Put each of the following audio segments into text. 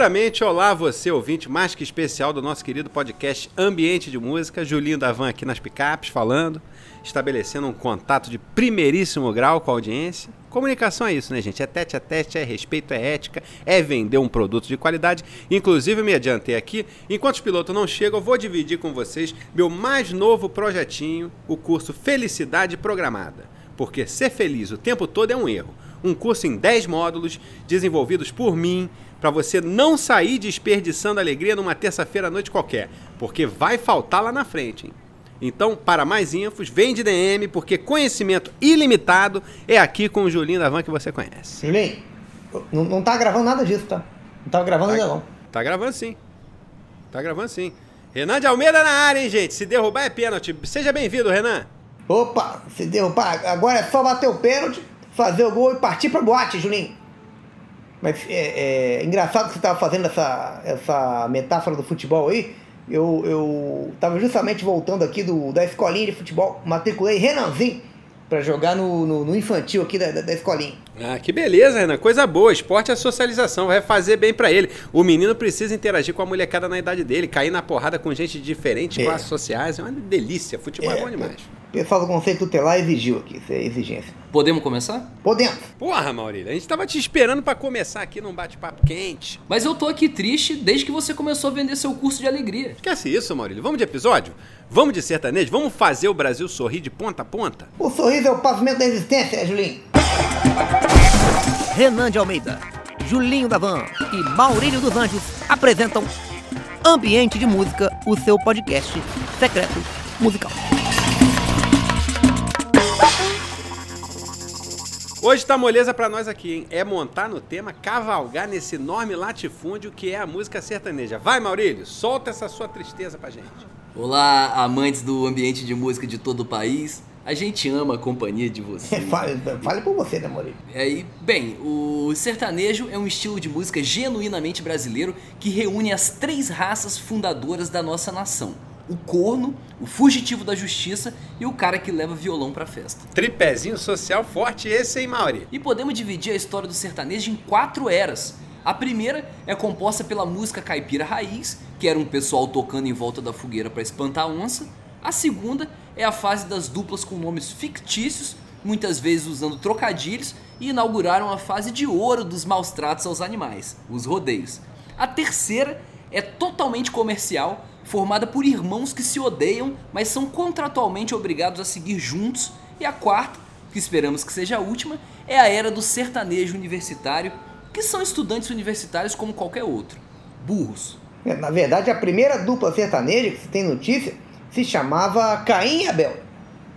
Primeiramente, olá você, ouvinte mais que especial do nosso querido podcast Ambiente de Música. Julinho Davan aqui nas picapes falando, estabelecendo um contato de primeiríssimo grau com a audiência. Comunicação é isso, né, gente? É tete a tete, é respeito, é ética, é vender um produto de qualidade. Inclusive, me adiantei aqui, enquanto os pilotos não chegam, eu vou dividir com vocês meu mais novo projetinho, o curso Felicidade Programada. Porque ser feliz o tempo todo é um erro. Um curso em 10 módulos, desenvolvidos por mim, para você não sair desperdiçando alegria numa terça-feira à noite qualquer, porque vai faltar lá na frente, hein? Então, para mais infos, vem de DM, porque conhecimento ilimitado é aqui com o Julinho da Van que você conhece. Julinho, não, não tá gravando nada disso, tá? Não tava gravando Tá, ainda não. tá gravando sim. Tá gravando sim. Renan de Almeida na área, hein, gente? Se derrubar é pênalti. Seja bem-vindo, Renan. Opa, se derrubar, agora é só bater o pênalti, fazer o gol e partir pra boate, Julinho. Mas é, é engraçado que você tava fazendo essa, essa metáfora do futebol aí. Eu, eu tava justamente voltando aqui do, da escolinha de futebol, matriculei Renanzinho pra jogar no, no, no infantil aqui da, da, da escolinha. Ah, que beleza, Renan. Coisa boa. Esporte é socialização. Vai fazer bem pra ele. O menino precisa interagir com a molecada na idade dele, cair na porrada com gente de diferentes É. classes sociais. É uma delícia. Futebol é, bom demais. O pessoal do Conceito Tutelar exigiu aqui, isso é exigência. Podemos começar? Podemos. Porra, Maurílio, a gente tava te esperando pra começar aqui num bate-papo quente. Mas eu tô aqui triste desde que você começou a vender seu curso de alegria. Esquece isso, Maurílio. Vamos de episódio? Vamos de sertanejo? Vamos fazer o Brasil sorrir de ponta a ponta? O sorriso é o pavimento da existência, Julinho. Renan de Almeida, Julinho Davan e Maurílio dos Anjos apresentam Ambiente de Música, o seu podcast secreto musical. Hoje tá moleza pra nós aqui, hein? É montar no tema, cavalgar nesse enorme latifúndio que é a música sertaneja. Vai, Maurílio, solta essa sua tristeza pra gente. Olá, amantes do ambiente de música de todo o país. A gente ama a companhia de vocês. fale, fale por você, né, Maurício? É, e, bem, o sertanejo é um estilo de música genuinamente brasileiro que reúne as três raças fundadoras da nossa nação: o corno, o fugitivo da justiça e o cara que leva violão pra festa. Tripézinho social forte esse, hein, Mauri? E podemos dividir a história do sertanejo em quatro eras. A primeira é composta pela música caipira raiz, que era um pessoal tocando em volta da fogueira para espantar a onça. A segunda é a fase das duplas com nomes fictícios, muitas vezes usando trocadilhos, e inauguraram a fase de ouro dos maus tratos aos animais, os rodeios. A terceira é totalmente comercial, formada por irmãos que se odeiam, mas são contratualmente obrigados a seguir juntos. E a quarta, que esperamos que seja a última, é a era do sertanejo universitário, que são estudantes universitários como qualquer outro. Burros. É, Na verdade, a primeira dupla sertaneja que se tem notícia se chamava Caim e Abel.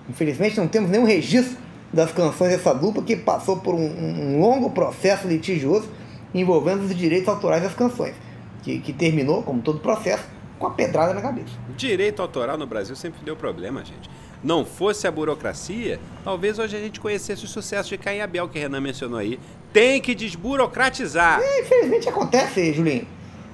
Infelizmente, não temos nenhum registro das canções dessa dupla que passou por um, um longo processo litigioso envolvendo os direitos autorais das canções, que, que terminou, como todo processo, com a pedrada na cabeça. Direito autoral no Brasil sempre deu problema, gente. Não fosse a burocracia, talvez hoje a gente conhecesse o sucesso de Caim Abel, que Renan mencionou aí. Tem que desburocratizar. É, infelizmente acontece, Julinho.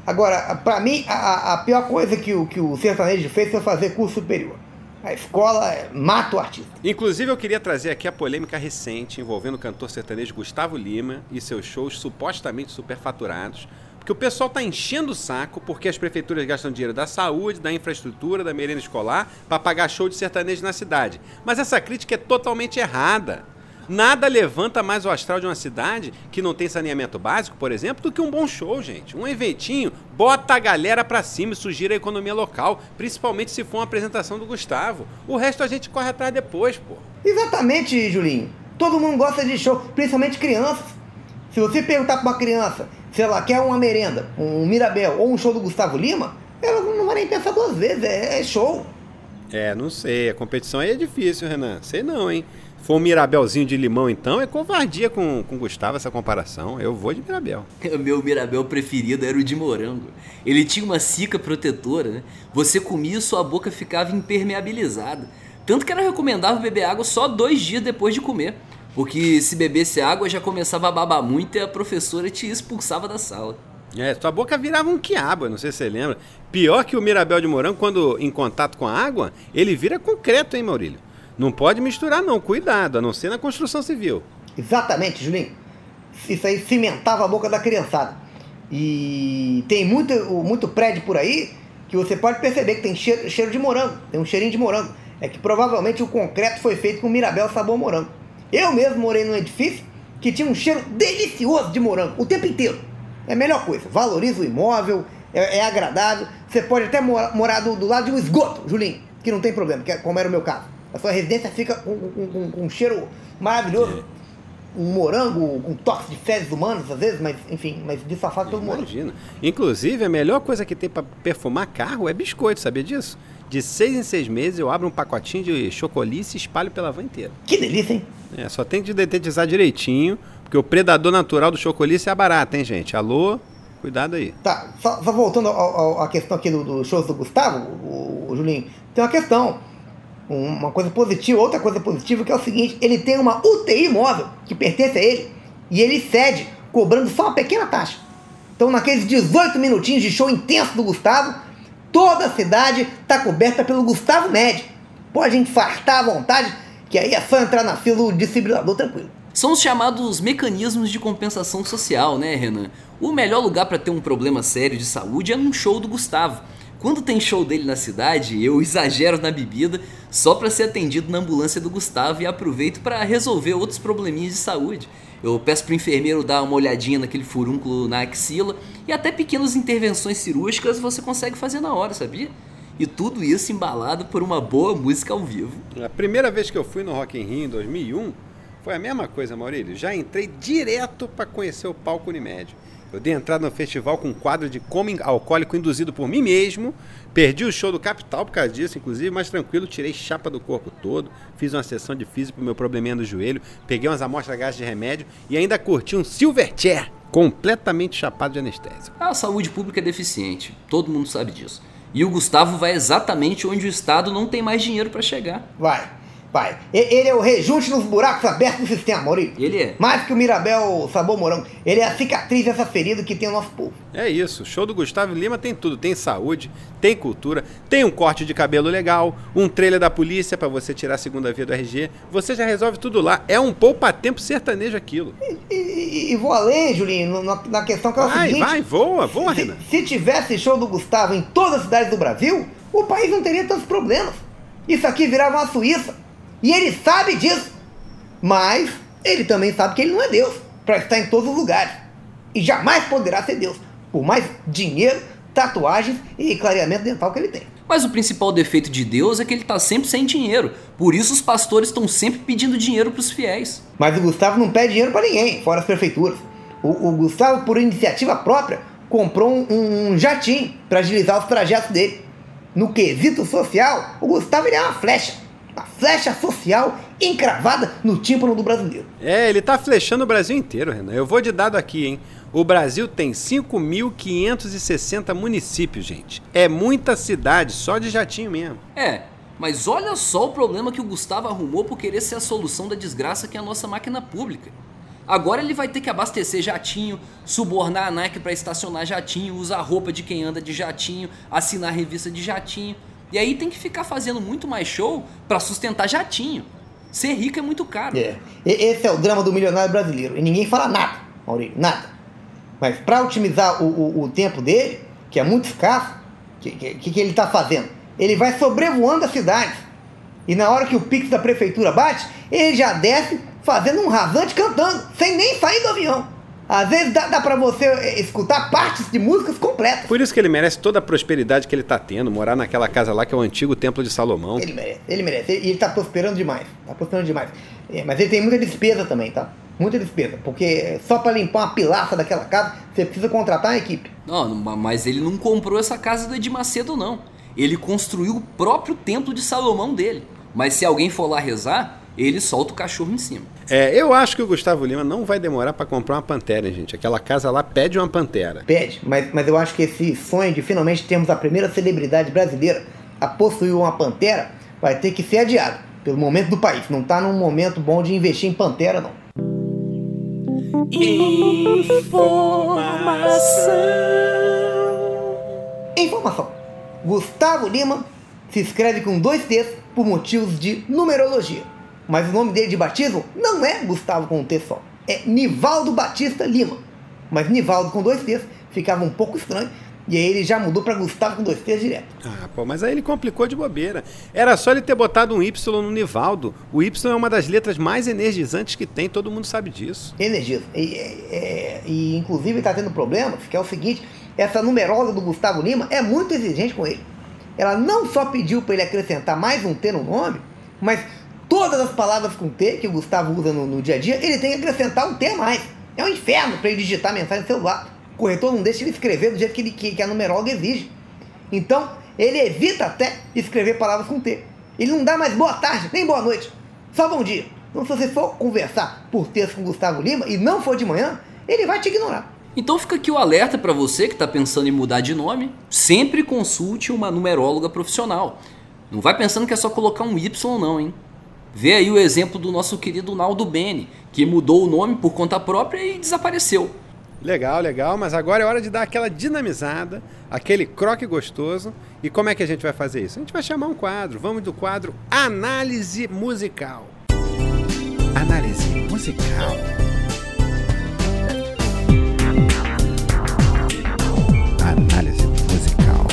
Agora, pra mim, a, a pior coisa que o, que o sertanejo fez foi fazer curso superior. A escola mata o artista. Inclusive, eu queria trazer aqui a polêmica recente envolvendo o cantor sertanejo Gustavo Lima e seus shows supostamente superfaturados. Porque o pessoal tá enchendo o saco porque as prefeituras gastam dinheiro da saúde, da infraestrutura, da merenda escolar para pagar show de sertanejo na cidade. Mas essa crítica é totalmente errada. Nada levanta mais o astral de uma cidade que não tem saneamento básico, por exemplo, do que um bom show, gente. Um eventinho bota a galera pra cima e sugira a economia local, principalmente se for uma apresentação do Gustavo. O resto a gente corre atrás depois, pô. Exatamente, Julinho. Todo mundo gosta de show, principalmente crianças. Se você perguntar pra uma criança se ela quer uma merenda, um Mirabel ou um show do Gustavo Lima, ela não vai nem pensar duas vezes, é, é show. É, não sei. A competição aí é difícil, Renan. Sei não, hein? Se for um Mirabelzinho de limão, então, é covardia com com o Gustavo essa comparação. Eu vou de Mirabel. O meu Mirabel preferido era o de morango. Ele tinha uma cica protetora, né? Você comia e sua boca ficava impermeabilizada. Tanto que era recomendável beber água só dois dias depois de comer. Porque se bebesse água já começava a babar muito e a professora te expulsava da sala. É, sua boca virava um quiabo, não sei se você lembra. Pior que o Mirabel de morango, quando em contato com a água, ele vira concreto, hein, Maurílio? Não pode misturar, não. Cuidado, a não ser na construção civil. Exatamente, Julinho. Isso aí cimentava a boca da criançada. E tem muito, muito prédio por aí que você pode perceber que tem cheiro, cheiro de morango, tem um cheirinho de morango. É que provavelmente o concreto foi feito com Mirabel sabor morango. Eu mesmo morei num edifício que tinha um cheiro delicioso de morango o tempo inteiro. É a melhor coisa. Valoriza o imóvel, é, é agradável. Você pode até morar, morar do, do, lado de um esgoto, Julinho, que não tem problema, que é, como era o meu caso. A sua residência fica com, com, com, com um cheiro maravilhoso. É um morango com toques de fezes humanas, às vezes, mas enfim, mas disfarçado pelo morango. Imagina. Inclusive, a melhor coisa que tem para perfumar carro é biscoito, sabia disso? De seis em seis meses eu abro um pacotinho de chocolice e espalho pela van inteira. Que delícia, hein? É, só tem que detetizar direitinho, porque o predador natural do chocolice é barato, hein, gente? Alô? Cuidado aí. Tá, só, só voltando à questão aqui do, do show do Gustavo, o, o Julinho, tem uma questão uma coisa positiva, outra coisa positiva que é o seguinte, ele tem uma UTI móvel que pertence a ele e ele cede, cobrando só uma pequena taxa. Então naqueles 18 minutinhos de show intenso do Gustavo, toda a cidade está coberta pelo Gustavo Med. Pode infartar à vontade, que aí é só entrar na fila do desfibrilador tranquilo. São os chamados mecanismos de compensação social, né, Renan? O melhor lugar para ter um problema sério de saúde é num show do Gustavo. Quando tem show dele na cidade, eu exagero na bebida só para ser atendido na ambulância do Gustavo e aproveito para resolver outros probleminhas de saúde. Eu peço pro enfermeiro dar uma olhadinha naquele furúnculo na axila e até pequenas intervenções cirúrgicas você consegue fazer na hora, sabia? E tudo isso embalado por uma boa música ao vivo. A primeira vez que eu fui no Rock in Rio em 2001 foi a mesma coisa, Maurílio. Já entrei direto para conhecer o palco Unimed. Eu dei entrada no festival com um quadro de como alcoólico induzido por mim mesmo. Perdi o show do Capital por causa disso, inclusive, mas tranquilo, tirei chapa do corpo todo, fiz uma sessão de físico pro meu probleminha do joelho, peguei umas amostras gás de remédio e ainda curti um Silverchair completamente chapado de anestésico. A saúde pública é deficiente, todo mundo sabe disso. E o Gustavo vai exatamente onde o Estado não tem mais dinheiro para chegar. Vai pai. Ele é o rejunte nos buracos abertos do sistema, Maurício. Ele é. Mais que o Mirabel Sabor Morango. Ele é a cicatriz dessa ferida que tem o nosso povo. É isso. O show do Gustavo Lima tem tudo. Tem saúde, tem cultura, tem um corte de cabelo legal, um trailer da polícia para você tirar a segunda via do RG. Você já resolve tudo lá. É um poupa-tempo sertanejo aquilo. E, e, e, vou além, Julinho, na, na questão que é o vai, seguinte... Vai, voa, voa, se, Renan. Se tivesse show do Gustavo em todas as cidades do Brasil, o país não teria tantos problemas. Isso aqui virava uma Suíça. E ele sabe disso. Mas ele também sabe que ele não é Deus para estar em todos os lugares. E jamais poderá ser Deus, por mais dinheiro, tatuagens e clareamento dental que ele tem. Mas o principal defeito de Deus é que ele está sempre sem dinheiro. Por isso os pastores estão sempre pedindo dinheiro para os fiéis. Mas o Gustavo não pede dinheiro para ninguém, fora as prefeituras. O, o, Gustavo, por iniciativa própria, comprou um, um jatinho para agilizar os trajetos dele. No quesito social, o Gustavo ele é uma flecha a flecha social encravada no tímpano do brasileiro. É, ele tá flechando o Brasil inteiro, Renan. Eu vou de dado aqui, hein? O Brasil tem 5.560 municípios, gente. É muita cidade, só de jatinho mesmo. É, mas olha só o problema que o Gustavo arrumou por querer ser a solução da desgraça que é a nossa máquina pública. Agora ele vai ter que abastecer jatinho, subornar a Nike para estacionar jatinho, usar roupa de quem anda de jatinho, assinar revista de jatinho. E aí tem que ficar fazendo muito mais show para sustentar jatinho. Ser rico é muito caro. É. Esse é o drama do milionário brasileiro. E ninguém fala nada, Maurício, nada. Mas para otimizar o, o, o, tempo dele, que é muito escasso, o que, que, que ele está fazendo? Ele vai sobrevoando a cidade. E na hora que o pix da prefeitura bate, ele já desce fazendo um rasante cantando, sem nem sair do avião. Às vezes dá, dá pra você escutar partes de músicas completas. Por isso que ele merece toda a prosperidade que ele tá tendo, morar naquela casa lá que é o antigo templo de Salomão. Ele merece, ele merece. E ele, ele tá prosperando demais. Tá prosperando demais. É, mas ele tem muita despesa também, tá? Muita despesa. Porque só para limpar uma pilaça daquela casa, você precisa contratar uma equipe. Não, mas ele não comprou essa casa do Edir Macedo, não. Ele construiu o próprio templo de Salomão dele. Mas se alguém for lá rezar, ele solta o cachorro em cima. É, eu acho que o Gustavo Lima não vai demorar para comprar uma pantera, gente. Aquela casa lá pede uma pantera. Pede, mas, mas eu acho que esse sonho de finalmente termos a primeira celebridade brasileira a possuir uma pantera vai ter que ser adiado pelo momento do país. Não tá num momento bom de investir em pantera, não. Informação. Informação. Gustavo Lima se escreve com dois T's por motivos de numerologia. Mas o nome dele de batismo não é Gustavo com um T só. É Nivaldo Batista Lima. Mas Nivaldo com dois T's ficava um pouco estranho. E aí ele já mudou para Gustavo com dois T's direto. Ah, pô, mas aí ele complicou de bobeira. Era só ele ter botado um Y no Nivaldo. O Y é uma das letras mais energizantes que tem, todo mundo sabe disso. Energiza. E, é, e inclusive está tendo problemas, que é o seguinte, essa numerosa do Gustavo Lima é muito exigente com ele. Ela não só pediu para ele acrescentar mais um T no nome, mas todas as palavras com T que o Gustavo usa no, no dia a dia, ele tem que acrescentar um T a mais. É um inferno para ele digitar mensagem no celular corretor não deixa ele escrever do jeito que, ele, que, que a numeróloga exige. Então, ele evita até escrever palavras com T. Ele não dá mais boa tarde, nem boa noite. Só bom dia. Então, se você for conversar por texto com Gustavo Lima e não for de manhã, ele vai te ignorar. Então fica aqui o alerta para você que está pensando em mudar de nome, sempre consulte uma numeróloga profissional. Não vai pensando que é só colocar um Y não, hein? Vê aí o exemplo do nosso querido Naldo Bene, que mudou o nome por conta própria e desapareceu. Legal, legal, mas agora é hora de dar aquela dinamizada, aquele croque gostoso. E como é que a gente vai fazer isso? A gente vai chamar um quadro. Vamos do quadro Análise Musical. Análise Musical. Análise Musical.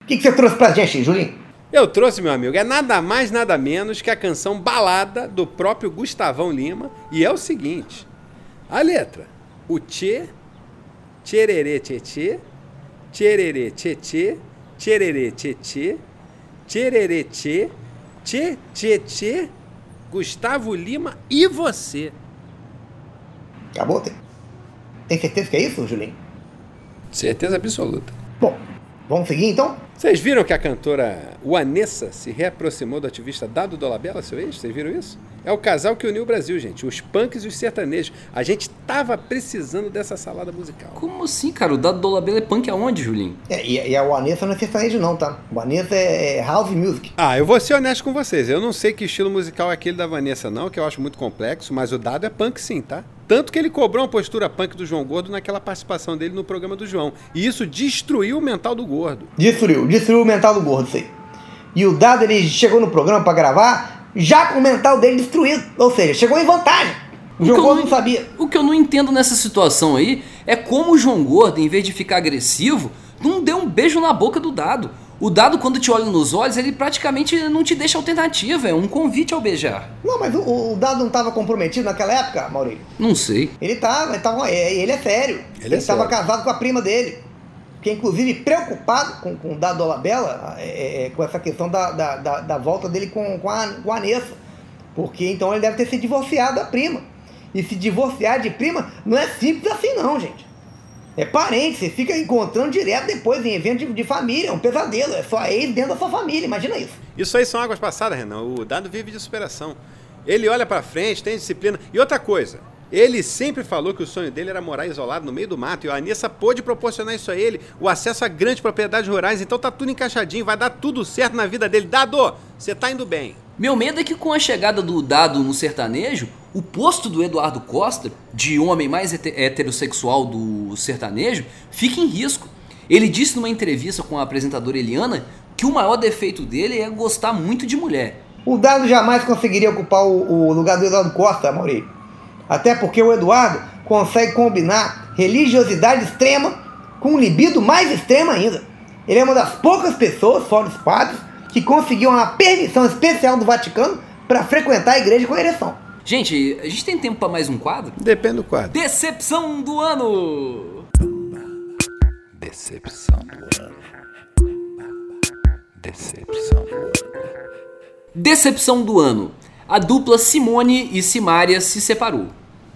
O que, que você trouxe pra gente, Julinho? Eu trouxe, meu amigo, é nada mais, nada menos que a canção Balada do próprio Gustavão Lima. E é o seguinte: a letra, o Tchê tchererê tchê tchererê tchê tchererê tchê tchererê tchê, tchê tchê tchê, Gustavo Lima e você. Acabou? Tem, tem certeza que é isso, Julinho? Certeza absoluta. Bom, vamos seguir então? Vocês viram que a cantora Vanessa se reaproximou do ativista Dado Dolabella, seu ex? Vocês viram isso? É o casal que uniu o Brasil, gente. Os punks e os sertanejos. A gente tava precisando dessa salada musical. Como assim, cara? O Dado Dolabella é punk aonde, Julinho? É, e, e a Vanessa não é sertanejo não, tá? Vanessa é, é house music. Ah, eu vou ser honesto com vocês. Eu não sei que estilo musical é aquele da Vanessa não, que eu acho muito complexo, mas o Dado é punk sim, tá? Tanto que ele cobrou uma postura punk do João Gordo naquela participação dele no programa do João. E isso destruiu o mental do Gordo. Destruiu, destruiu o mental do Gordo, sei. E o Dado, ele chegou no programa para gravar já com o mental dele destruído. Ou seja, chegou em vantagem. O, o João Gordo não, sabia. O que eu não entendo nessa situação aí é como o João Gordo, em vez de ficar agressivo, não deu um beijo na boca do dado. O dado, quando te olha nos olhos, ele praticamente não te deixa alternativa, é um convite ao beijar. Não, mas o, o dado não estava comprometido naquela época, Maurício? Não sei. Ele estava, ele, tava, é, ele é sério. Ele estava casado com a prima dele que é inclusive preocupado com, com o Dado Dolabella, é, é, com essa questão da, da, da, da, volta dele com, com, a, com a Anessa. Porque então ele deve ter se divorciado da prima. E se divorciar de prima não é simples assim não, gente. É parente, você fica encontrando direto depois em evento de, de família, é um pesadelo, é só ex dentro da sua família, imagina isso. Isso aí são águas passadas, Renan. O Dado vive de superação. Ele olha para frente, tem disciplina. E outra coisa, ele sempre falou que o sonho dele era morar isolado no meio do mato e a Anissa pôde proporcionar isso a ele, o acesso a grandes propriedades rurais, então tá tudo encaixadinho, vai dar tudo certo na vida dele. Dado, você tá indo bem. Meu medo é que com a chegada do Dado no sertanejo, o posto do Eduardo Costa, de homem mais heterossexual do sertanejo, fique em risco. Ele disse numa entrevista com a apresentadora Eliana que o maior defeito dele é gostar muito de mulher. O Dado jamais conseguiria ocupar o, o lugar do Eduardo Costa, Maurício. Até porque o Eduardo consegue combinar religiosidade extrema com libido mais extremo ainda. Ele é uma das poucas pessoas, fora os padres, que conseguiu uma permissão especial do Vaticano para frequentar a igreja com ereção. Gente, a gente tem tempo para mais um quadro? Depende do quadro. Decepção do ano! Decepção do ano. Decepção do ano. Decepção do ano a dupla Simone e Simária se separou.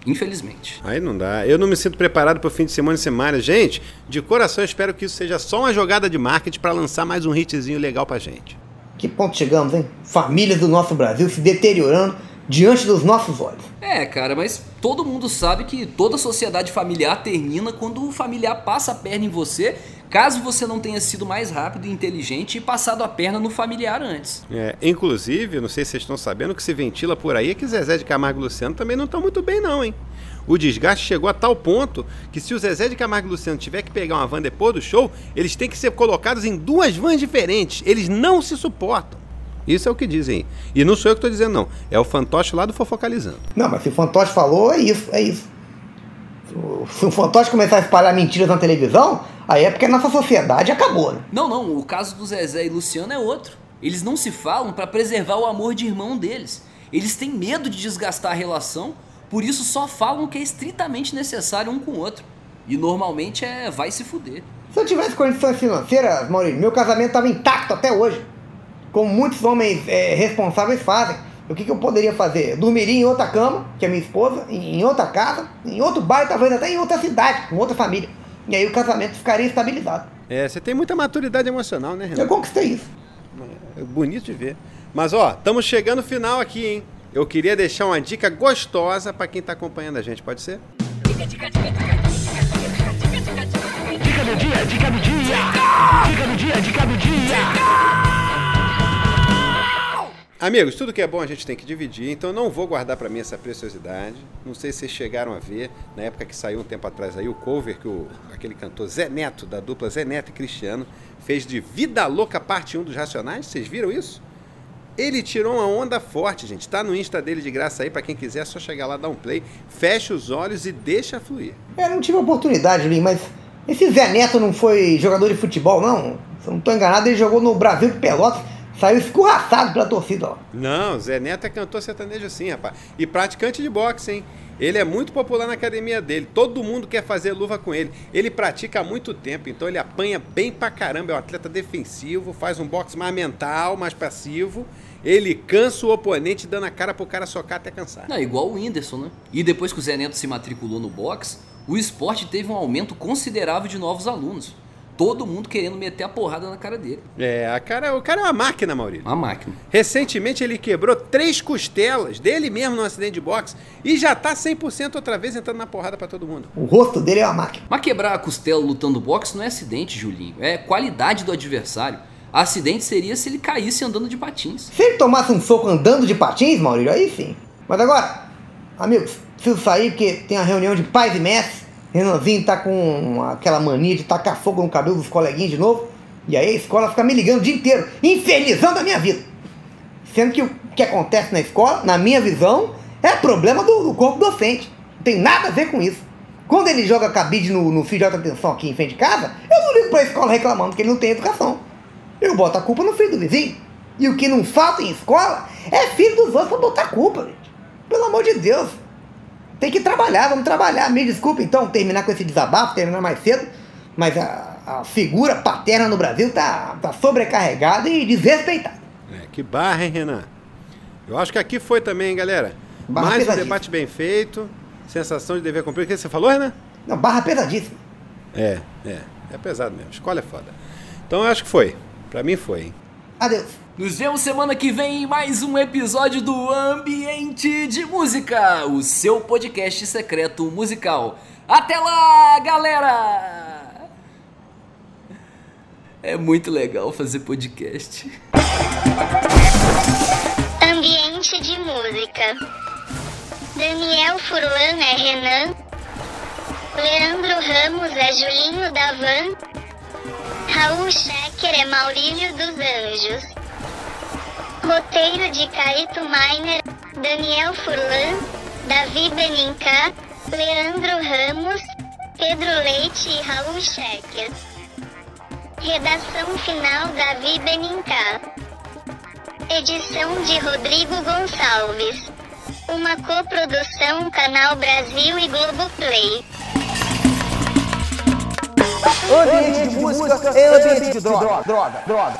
Infelizmente. Aí não dá. Eu não me sinto preparado para o fim de Simone e Simária. Gente, de coração eu espero que isso seja só uma jogada de marketing para lançar mais um hitzinho legal pra gente. Que ponto chegamos, hein? Famílias do nosso Brasil se deteriorando diante dos nossos olhos. É, cara, mas todo mundo sabe que toda sociedade familiar termina quando o familiar passa a perna em você caso você não tenha sido mais rápido e inteligente e passado a perna no familiar antes. É, inclusive, não sei se vocês estão sabendo, que se ventila por aí é que Zezé de Camargo e Luciano também não estão muito bem não, hein? O desgaste chegou a tal ponto que se o Zezé de Camargo e Luciano tiver que pegar uma van depois do show, eles têm que ser colocados em duas vans diferentes. Eles não se suportam. Isso é o que dizem. E não sou eu que estou dizendo, não. É o fantoche lá do Fofocalizando. Não, mas se o fantoche falou, é isso, é isso. se um fantoche começar a espalhar mentiras na televisão, aí é porque nossa sociedade acabou, né? Não, não, o caso do Zezé e Luciano é outro. Eles não se falam para preservar o amor de irmão deles. Eles têm medo de desgastar a relação, por isso só falam o que é estritamente necessário um com o outro. E normalmente é vai se fuder. Se eu tivesse condições financeiras, Maurício, meu casamento estava intacto até hoje. Como muitos homens é, responsáveis fazem. O que, que eu poderia fazer? Eu dormiria em outra cama, que é minha esposa, em, em outra casa, em outro bairro, talvez até em outra cidade, com outra família. E aí o casamento ficaria estabilizado. É, você tem muita maturidade emocional, né, Renan? Eu conquistei isso. É bonito de ver. Mas ó, estamos chegando no final aqui, hein? Eu queria deixar uma dica gostosa para quem tá acompanhando a gente, pode ser? Dica, dica, dica, dica, dica, dica, dica, dica do dia, dica do dia. Dica do dia, dica do dia. Amigos, tudo que é bom a gente tem que dividir, então não vou guardar para mim essa preciosidade. Não sei se vocês chegaram a ver, na época que saiu um tempo atrás aí, o cover que o, aquele cantor Zé Neto, da dupla Zé Neto e Cristiano, fez de Vida Louca Parte 1 dos Racionais. Vocês viram isso? Ele tirou uma onda forte, gente. Tá no Insta dele de graça aí, para quem quiser, é só chegar lá, dar um play, fecha os olhos e deixa fluir. Eu não tive oportunidade, Lin, mas esse Zé Neto não foi jogador de futebol, não? Se eu não tô enganado, ele jogou no Brasil de Pelotas Saiu escorraçado pela torcida, ó. Não, Zé Neto é cantor sertanejo sim, rapaz. E praticante de boxe, hein? Ele é muito popular na academia dele. Todo mundo quer fazer luva com ele. Ele pratica há muito tempo, então ele apanha bem pra caramba. É um atleta defensivo, faz um boxe mais mental, mais passivo. Ele cansa o oponente dando a cara pro cara socar até cansar. Não, igual o Whindersson, né? E depois que o Zé Neto se matriculou no boxe, o esporte teve um aumento considerável de novos alunos todo mundo querendo meter a porrada na cara dele. É, a cara, o cara é uma máquina, Maurício. Uma máquina. Recentemente ele quebrou três costelas dele mesmo no acidente de boxe e já tá 100% outra vez entrando na porrada para todo mundo. O rosto dele é uma máquina. Mas quebrar a costela lutando boxe não é acidente, Julinho. É qualidade do adversário. Acidente seria se ele caísse andando de patins. Se ele tomasse um soco andando de patins, Maurício, aí sim. Mas agora, amigos, preciso sair porque tem a reunião de pais e mestres Renanzinho tá com aquela mania de tacar fogo no cabelo dos coleguinhas de novo. E aí a escola fica me ligando o dia inteiro, infernizando a minha vida. Sendo que o que acontece na escola, na minha visão, é problema do, do corpo docente. Não tem nada a ver com isso. Quando ele joga cabide no, no de alta atenção aqui em frente de casa, eu não ligo pra escola reclamando que ele não tem educação. Eu boto a culpa no filho do vizinho. E o que não falta em escola é filho dos outros pra botar culpa, gente. Pelo amor de Deus. Tem que trabalhar, vamos trabalhar. Me desculpe então terminar com esse desabafo, terminar mais cedo, mas a, a figura paterna no Brasil tá, tá sobrecarregada e desrespeitada. É, que barra, hein, Renan? Eu acho que aqui foi também, hein, galera. Barra mais um debate bem feito, sensação de dever cumprir. O que você falou, Renan? Não, barra pesadíssima. É, é. É pesado mesmo. Escola é foda. Então eu acho que foi. Pra mim foi, hein? Adeus. Nos vemos semana que vem em mais um episódio do Ambiente de Música, o seu podcast secreto musical. Até lá, galera! É muito legal fazer podcast. Ambiente de Música. Daniel Furlan é Renan. Leandro Ramos é Julinho Davan. Raul Schecker é Maurílio dos Anjos. Roteiro de Caíto Miner, Daniel Furlan, Davi Benincá, Leandro Ramos, Pedro Leite e Raul Schecker. Redação final Davi Benincá. Edição de Rodrigo Gonçalves. Uma coprodução Canal Brasil e Globoplay. Ambiente de música é ambiente de droga, droga, droga.